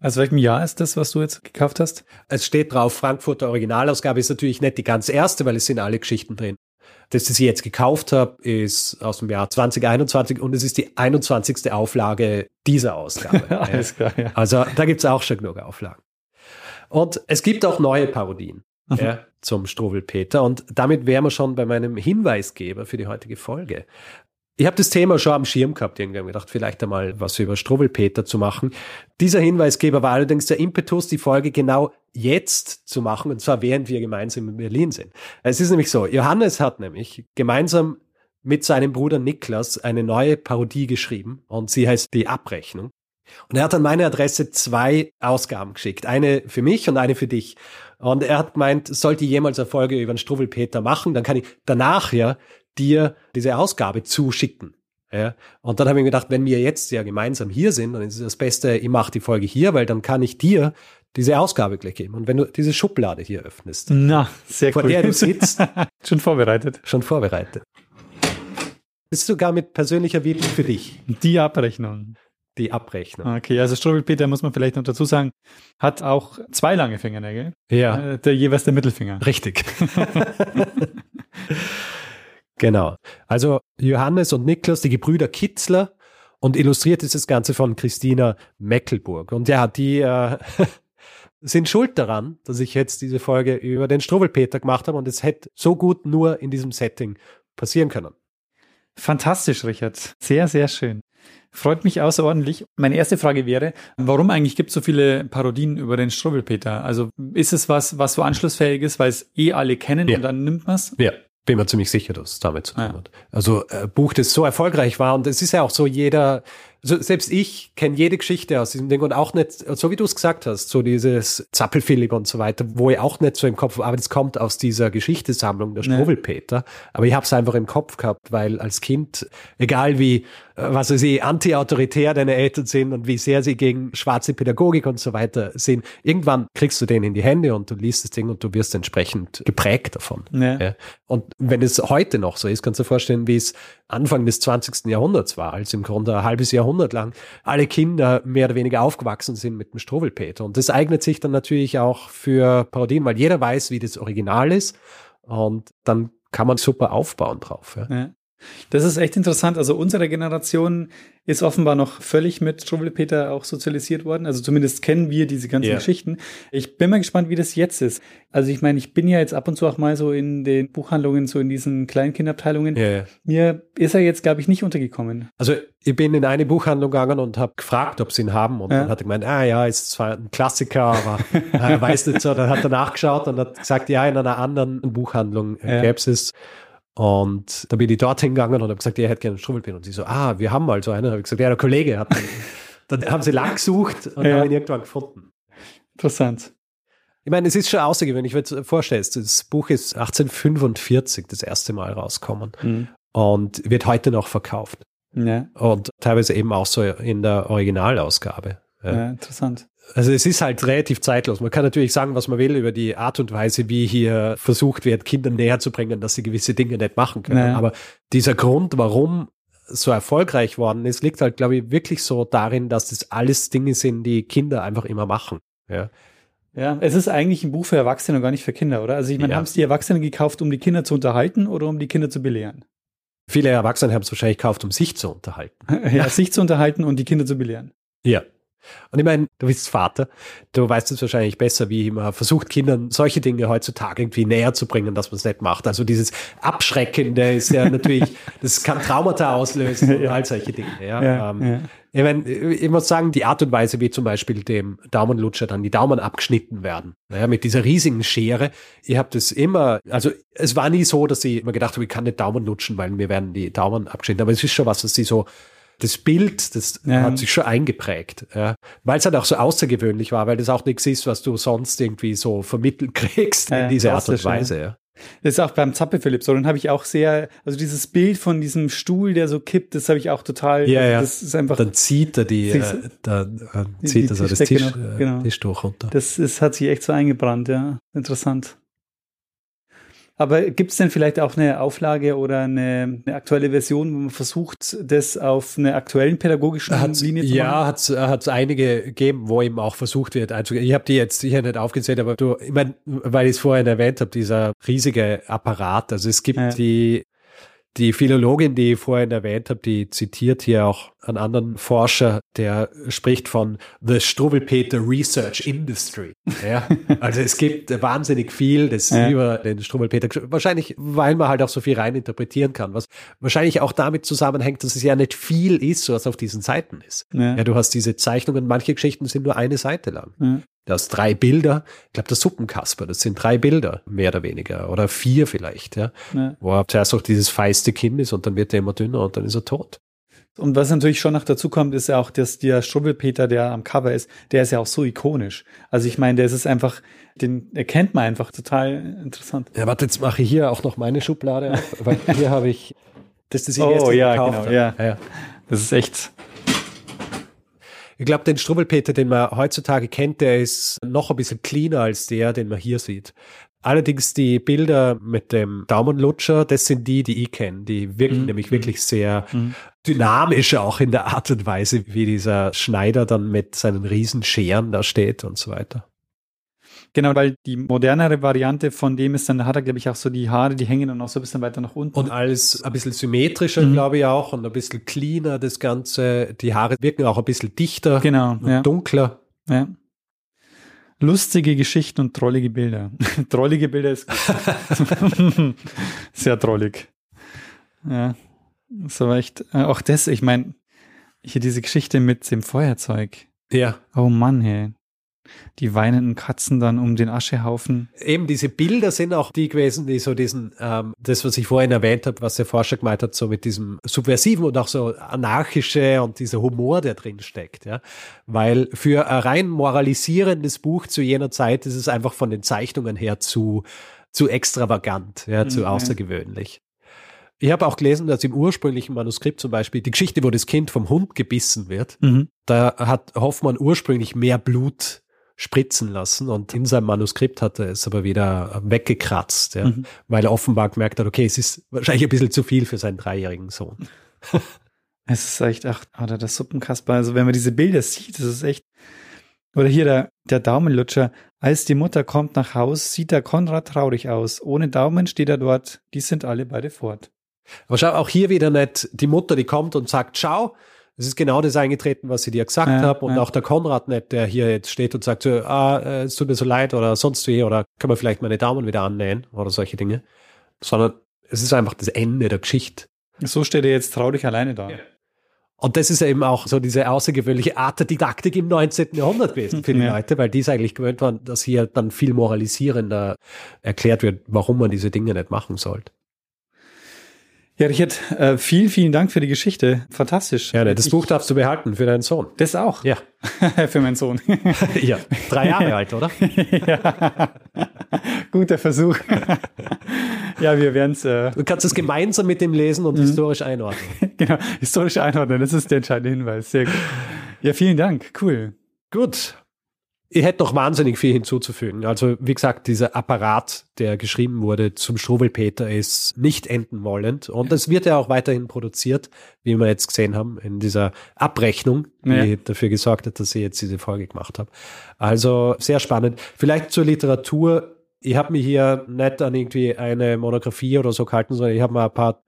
Also welchem Jahr ist das, was du jetzt gekauft hast? Es steht drauf, Frankfurter Originalausgabe ist natürlich nicht die ganz erste, weil es sind alle Geschichten drin. Das, das ich jetzt gekauft habe, ist aus dem Jahr 2021 und es ist die 21. Auflage dieser Ausgabe. (laughs) Alles klar, ja. Also da gibt's auch schon genug Auflagen. Und es gibt auch neue Parodien ja, zum Struwelpeter und damit wären wir schon bei meinem Hinweisgeber für die heutige Folge. Ich habe das Thema schon am Schirm gehabt, irgendwie gedacht, vielleicht einmal was über Struwelpeter zu machen. Dieser Hinweisgeber war allerdings der Impetus, die Folge genau jetzt zu machen, und zwar während wir gemeinsam in Berlin sind. Es ist nämlich so, Johannes hat nämlich gemeinsam mit seinem Bruder Niklas eine neue Parodie geschrieben und sie heißt Die Abrechnung. Und er hat an meine Adresse zwei Ausgaben geschickt. Eine für mich und eine für dich. Und er hat gemeint, sollte ich jemals eine Folge über den Struwelpeter machen, dann kann ich danach ja dir diese Ausgabe zuschicken. Ja, und dann habe ich mir gedacht, wenn wir jetzt ja gemeinsam hier sind, dann ist es das Beste, ich mache die Folge hier, weil dann kann ich dir diese Ausgabe gleich geben. Und wenn du diese Schublade hier öffnest, Na, sehr vor cool. der du sitzt, (laughs) schon vorbereitet. Schon vorbereitet. Ist sogar mit persönlicher Widmung für dich. Die Abrechnung. Die Abrechnung. Okay, also Struwelpeter muss man vielleicht noch dazu sagen, hat auch zwei lange Fingernägel. Ja. Äh, der jeweils der Mittelfinger. Richtig. (laughs) (laughs) Genau. Also Johannes und Niklas, die Gebrüder Kitzler und illustriert ist das Ganze von Christina Meckelburg. Und ja, die äh, (laughs) sind schuld daran, dass ich jetzt diese Folge über den Struwelpeter gemacht habe und es hätte so gut nur in diesem Setting passieren können. Fantastisch, Richard. Sehr, sehr schön. Freut mich außerordentlich. Meine erste Frage wäre, warum eigentlich gibt es so viele Parodien über den Struwelpeter? Also ist es was, was so anschlussfähig ist, weil es eh alle kennen ja. und dann nimmt man es? Ja, bin mir ziemlich sicher, dass es damit zu tun ja. hat. Also äh, Buch, das so erfolgreich war und es ist ja auch so, jeder also selbst ich kenne jede Geschichte aus diesem Ding und auch nicht, so wie du es gesagt hast, so dieses Zappelphilipp und so weiter, wo ich auch nicht so im Kopf, aber das kommt aus dieser Geschichtesammlung der Struwelpeter. Nee. Aber ich habe es einfach im Kopf gehabt, weil als Kind, egal wie, äh, was weiß ich, anti-autoritär deine Eltern sind und wie sehr sie gegen schwarze Pädagogik und so weiter sind, irgendwann kriegst du den in die Hände und du liest das Ding und du wirst entsprechend geprägt davon. Nee. Ja. Und wenn es heute noch so ist, kannst du dir vorstellen, wie es Anfang des 20. Jahrhunderts war, als im Grunde ein halbes Jahrhundert lang alle Kinder mehr oder weniger aufgewachsen sind mit dem Struwelpeter. Und das eignet sich dann natürlich auch für Parodien, weil jeder weiß, wie das Original ist Und dann kann man super aufbauen drauf. Ja. ja. Das ist echt interessant. Also unsere Generation ist offenbar noch völlig mit Struwwelpeter auch sozialisiert worden. Also zumindest kennen wir diese ganzen yeah. Geschichten. Ich bin mal gespannt, wie das jetzt ist. Also ich meine, ich bin ja jetzt ab und zu auch mal so in den Buchhandlungen, so in diesen Kleinkindabteilungen. Yeah. Mir ist er jetzt, glaube ich, nicht untergekommen. Also ich bin in eine Buchhandlung gegangen und habe gefragt, ob sie ihn haben. Und ja. dann hat er gemeint, ah ja, ist zwar ein Klassiker, aber er weiß nicht so. Dann hat er nachgeschaut und hat gesagt, ja, in einer anderen Buchhandlung ja. gäbe es es. Und da bin ich dort hingegangen und habe gesagt, er hätte gerne einen Struwwelpin. Und sie so, ah, wir haben mal so einen. habe ich gesagt, ja, der Kollege hat einen. (laughs) Dann haben sie lang gesucht und ja. haben ihn irgendwann gefunden. Interessant. Ich meine, es ist schon außergewöhnlich, wenn du dir vorstellst, das Buch ist 1845 das erste Mal rausgekommen mhm. und wird heute noch verkauft. Ja. Und teilweise eben auch so in der Originalausgabe. Ja, interessant. Also es ist halt relativ zeitlos. Man kann natürlich sagen, was man will über die Art und Weise, wie hier versucht wird, Kindern näher zu bringen, dass sie gewisse Dinge nicht machen können. Naja. Aber dieser Grund, warum so erfolgreich worden ist, liegt halt, glaube ich, wirklich so darin, dass das alles Dinge sind, die Kinder einfach immer machen. Ja. Ja, es ist eigentlich ein Buch für Erwachsene und gar nicht für Kinder, oder? Also ich meine, ja. haben es die Erwachsenen gekauft, um die Kinder zu unterhalten oder um die Kinder zu belehren? Viele Erwachsene haben es wahrscheinlich gekauft, um sich zu unterhalten. (laughs) ja, sich zu unterhalten und die Kinder zu belehren. Ja, und ich meine, du bist Vater, du weißt es wahrscheinlich besser, wie man versucht, Kindern solche Dinge heutzutage irgendwie näher zu bringen, dass man es nicht macht. Also dieses Abschreckende ist ja natürlich, (laughs) das kann Traumata auslösen und all solche Dinge. Ja. ja, ähm, ja. Ich, meine, ich muss sagen, die Art und Weise, wie zum Beispiel dem Daumenlutscher dann die Daumen abgeschnitten werden, ja, mit dieser riesigen Schere. Ich habe das immer, also es war nie so, dass ich immer gedacht habe, ich kann nicht Daumen lutschen, weil mir werden die Daumen abgeschnitten. Aber es ist schon was, was sie so das Bild, das ja. hat sich schon eingeprägt. Ja. Weil es halt auch so außergewöhnlich war, weil das auch nichts ist, was du sonst irgendwie so vermittelt (laughs) kriegst ja, in dieser Art und Weise. Ja. Das ist auch beim Zappe Philipp so. Dann habe ich auch sehr, also dieses Bild von diesem Stuhl, der so kippt, das habe ich auch total. Ja, ja. Das ist einfach. Dann zieht er die, äh, dann äh, zieht er so das Tisch, genau, genau. Tischtuch runter. Das, das hat sich echt so eingebrannt, ja. Interessant. Aber gibt es denn vielleicht auch eine Auflage oder eine, eine, aktuelle Version, wo man versucht, das auf einer aktuellen pädagogischen hat's, Linie zu ja, machen? Ja, hat es einige gegeben, wo eben auch versucht wird. Also ich habe die jetzt sicher nicht aufgezählt, aber du, ich meine, weil ich es vorhin erwähnt habe, dieser riesige Apparat. Also es gibt ja. die die Philologin, die ich vorhin erwähnt habe, die zitiert hier auch einen anderen Forscher, der spricht von The Struwelpeter Research Industry. Ja, (laughs) also es gibt wahnsinnig viel, das ja. über den Struwelpeter, wahrscheinlich, weil man halt auch so viel rein interpretieren kann, was wahrscheinlich auch damit zusammenhängt, dass es ja nicht viel ist, was auf diesen Seiten ist. Ja, ja du hast diese Zeichnungen, manche Geschichten sind nur eine Seite lang. Du hast drei Bilder. Ich glaube, der Suppenkasper, das sind drei Bilder, mehr oder weniger. Oder vier vielleicht, ja. ja. Wo er zuerst auch dieses feiste Kind ist und dann wird er immer dünner und dann ist er tot. Und was natürlich schon noch dazu kommt, ist ja auch, dass der Strubbelpeter, der am Cover ist, der ist ja auch so ikonisch. Also ich meine, der ist einfach, den erkennt man einfach total interessant. Ja, warte, jetzt mache ich hier auch noch meine Schublade auf, weil (laughs) hier habe ich, das ist Oh ja, genau, ja. ja. Das ist echt ich glaube, den Strubbelpeter, den man heutzutage kennt, der ist noch ein bisschen cleaner als der, den man hier sieht. Allerdings die Bilder mit dem Daumenlutscher, das sind die, die ich kenne. Die wirken mhm. nämlich wirklich sehr mhm. Dynamisch auch in der Art und Weise, wie dieser Schneider dann mit seinen Riesenscheren da steht und so weiter. Genau, weil die modernere Variante von dem ist dann, da hat er, glaube ich, auch so die Haare, die hängen dann auch so ein bisschen weiter nach unten. Und alles ein bisschen symmetrischer, mhm. glaube ich auch, und ein bisschen cleaner, das Ganze. Die Haare wirken auch ein bisschen dichter genau, und ja. dunkler. Ja. Lustige Geschichten und trollige Bilder. (laughs) trollige Bilder ist (laughs) (laughs) sehr trollig. Ja, so echt. Äh, auch das, ich meine, hier diese Geschichte mit dem Feuerzeug. Ja. Oh Mann, hey die weinenden Katzen dann um den Aschehaufen. Eben diese Bilder sind auch die gewesen, die so diesen, ähm, das, was ich vorhin erwähnt habe, was der Forscher gemeint hat, so mit diesem subversiven und auch so anarchische und dieser Humor, der drin steckt, ja. Weil für ein rein moralisierendes Buch zu jener Zeit ist es einfach von den Zeichnungen her zu, zu extravagant, ja, zu mhm. außergewöhnlich. Ich habe auch gelesen, dass im ursprünglichen Manuskript zum Beispiel die Geschichte, wo das Kind vom Hund gebissen wird, mhm. da hat Hoffmann ursprünglich mehr Blut spritzen lassen und in seinem Manuskript hat er es aber wieder weggekratzt, ja, mhm. weil er offenbar gemerkt hat, okay, es ist wahrscheinlich ein bisschen zu viel für seinen dreijährigen Sohn. (laughs) es ist echt, ach, oder das Suppenkasper, also wenn man diese Bilder sieht, das ist echt, Oder hier der, der Daumenlutscher. Als die Mutter kommt nach Haus, sieht der Konrad traurig aus. Ohne Daumen steht er dort. Die sind alle beide fort. Aber schau, auch hier wieder nicht die Mutter, die kommt und sagt, schau, es ist genau das eingetreten, was ich dir gesagt ja, habe. Und ja. auch der Konrad nicht, der hier jetzt steht und sagt, so, ah, äh, es tut mir so leid oder sonst wie, oder können wir vielleicht meine Daumen wieder annähen oder solche Dinge. Sondern es ist einfach das Ende der Geschichte. So steht er jetzt traurig alleine da. Ja. Und das ist eben auch so diese außergewöhnliche Art der Didaktik im 19. Jahrhundert gewesen für die ja. Leute, weil die es eigentlich gewöhnt waren, dass hier dann viel moralisierender erklärt wird, warum man diese Dinge nicht machen sollte. Ja, Richard, äh, vielen, vielen Dank für die Geschichte. Fantastisch. Ja, das ich, Buch darfst du behalten für deinen Sohn. Das auch? Ja. (laughs) für meinen Sohn. (laughs) ja, drei Jahre alt, oder? (laughs) ja. Guter Versuch. ja, wir werden es. Äh, du kannst es gemeinsam mit dem lesen und mhm. historisch einordnen. genau, historisch einordnen, das ist der entscheidende Hinweis. Sehr gut. Ja, vielen Dank. Cool. Gut ich hätte noch wahnsinnig viel hinzuzufügen. Also wie gesagt, dieser Apparat, der geschrieben wurde zum Struwelpeter, ist nicht enden wollend. Und es wird ja auch weiterhin produziert, wie wir jetzt gesehen haben, in dieser Abrechnung, die ja. dafür gesorgt hat, dass ich jetzt diese Folge gemacht habe. Also sehr spannend. Vielleicht zur Literatur. Ich habe mich hier nicht an irgendwie eine Monographie oder so gehalten, sondern ich habe mal ein paar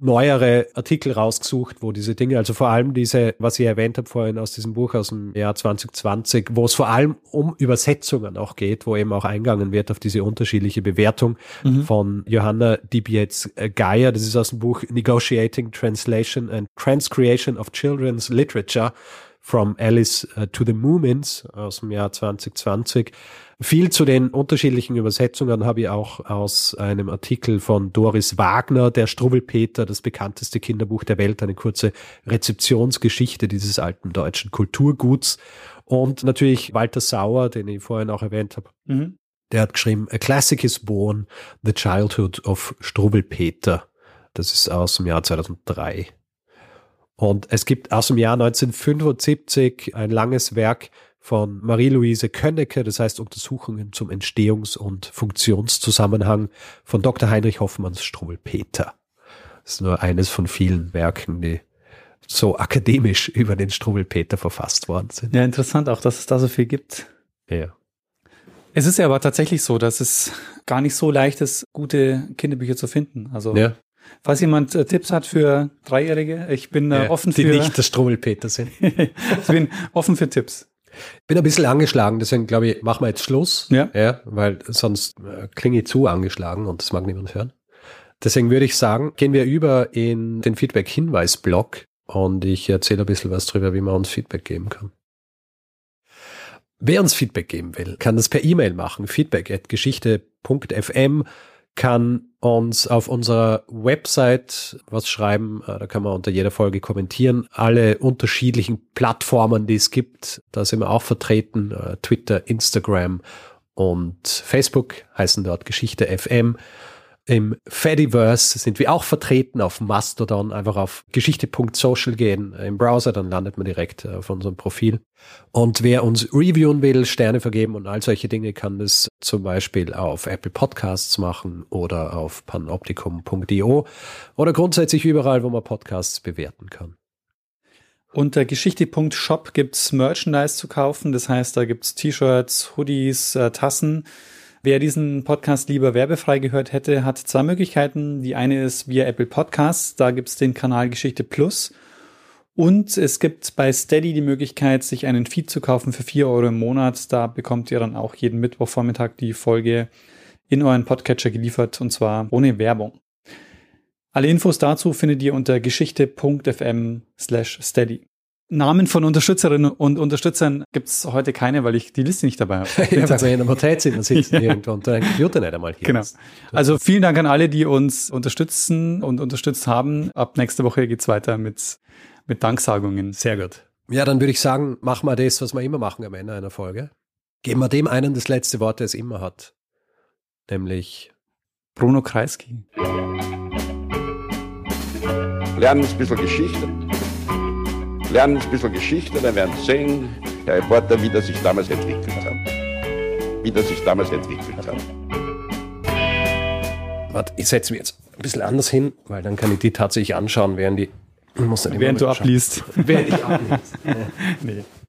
neuere Artikel rausgesucht, wo diese Dinge, also vor allem diese, was ich erwähnt habe vorhin aus diesem Buch aus dem Jahr 2020, wo es vor allem um Übersetzungen auch geht, wo eben auch eingegangen wird auf diese unterschiedliche Bewertung mhm. von Johanna Dibietz Geier. Das ist aus dem Buch Negotiating Translation and Transcreation of Children's Literature from Alice uh, to the Moomins aus dem Jahr 2020. Viel zu den unterschiedlichen Übersetzungen habe ich auch aus einem Artikel von Doris Wagner, der Struwwelpeter, das bekannteste Kinderbuch der Welt, eine kurze Rezeptionsgeschichte dieses alten deutschen Kulturguts. Und natürlich Walter Sauer, den ich vorhin auch erwähnt habe. Mhm. Der hat geschrieben, A Classic is Born, The Childhood of Struwwelpeter. Das ist aus dem Jahr 2003. Und es gibt aus dem Jahr 1975 ein langes Werk von Marie-Louise Könnecke, das heißt Untersuchungen zum Entstehungs- und Funktionszusammenhang von Dr. Heinrich Hoffmanns Struwwelpeter. Das ist nur eines von vielen Werken, die so akademisch (laughs) über den Struwwelpeter verfasst worden sind. Ja, interessant auch, dass es da so viel gibt. Ja. Es ist ja aber tatsächlich so, dass es gar nicht so leicht ist, gute Kinderbücher zu finden. Also ja. Falls jemand äh, Tipps hat für Dreijährige, ich bin äh, ja, offen die für. Die nicht das Struwwelpeter sind. (laughs) ich bin offen für Tipps. Bin ein bisschen angeschlagen, deswegen glaube ich, machen wir jetzt Schluss. Ja. ja weil sonst äh, klinge ich zu angeschlagen und das mag niemand hören. Deswegen würde ich sagen, gehen wir über in den Feedback-Hinweis-Blog und ich erzähle ein bisschen was darüber, wie man uns Feedback geben kann. Wer uns Feedback geben will, kann das per E-Mail machen, feedback at geschichte.fm kann uns auf unserer Website was schreiben. Äh, da kann man unter jeder Folge kommentieren. Alle unterschiedlichen Plattformen, die es gibt, da sind wir auch vertreten. Äh, Twitter, Instagram und Facebook heißen dort Geschichte FM. Im Fediverse sind wir auch vertreten auf Mastodon. Einfach auf geschichte.social gehen im Browser, dann landet man direkt äh, auf unserem Profil. Und wer uns reviewen will, Sterne vergeben und all solche Dinge, kann das zum Beispiel auf Apple Podcasts machen oder auf panoptikum.io oder grundsätzlich überall, wo man Podcasts bewerten kann. Unter geschichte.shop gibt's Merchandise zu kaufen. Das heißt, da gibt's T-Shirts, Hoodies, äh, Tassen Wer diesen Podcast lieber werbefrei gehört hätte, hat zwei Möglichkeiten. Die eine ist via Apple Podcasts, da gibt's den Kanal Geschichte Plus. Und es gibt bei Steady die Möglichkeit, sich einen Feed zu kaufen für vier Euro im Monat. Da bekommt ihr dann auch jeden Mittwochvormittag die Folge in euren Podcatcher geliefert und zwar ohne Werbung. Alle Infos dazu findet ihr unter geschichte.fm slash steady. Namen von Unterstützerinnen und Unterstützern gibt's heute keine, weil ich die Liste nicht dabei (laughs) habe. Jetzt hat man in einem Hotelzimmer sitzen (laughs) ja. irgendwo und dein Computer nicht einmal hier Genau. Ist. Also vielen Dank an alle, die uns unterstützen und unterstützt haben. Ab nächste Woche geht's weiter mit, mit Danksagungen. Sehr gut. Ja, dann würde ich sagen, machen wir das, was wir immer machen am Ende einer Folge. Geben wir dem einen das letzte Wort, der es immer hat. Nämlich Bruno Kreisky. Lernen ein bisschen Geschichte lernen ein bisschen Geschichte, dann werden Sie sehen, der Reporter, wie das sich damals entwickelt hat. Wie das sich damals entwickelt hat. Warte, ich setze mich jetzt ein bisschen anders hin, weil dann kann ich die tatsächlich anschauen, während die. Muss während du abliest. Während ich abliest. (laughs) nee.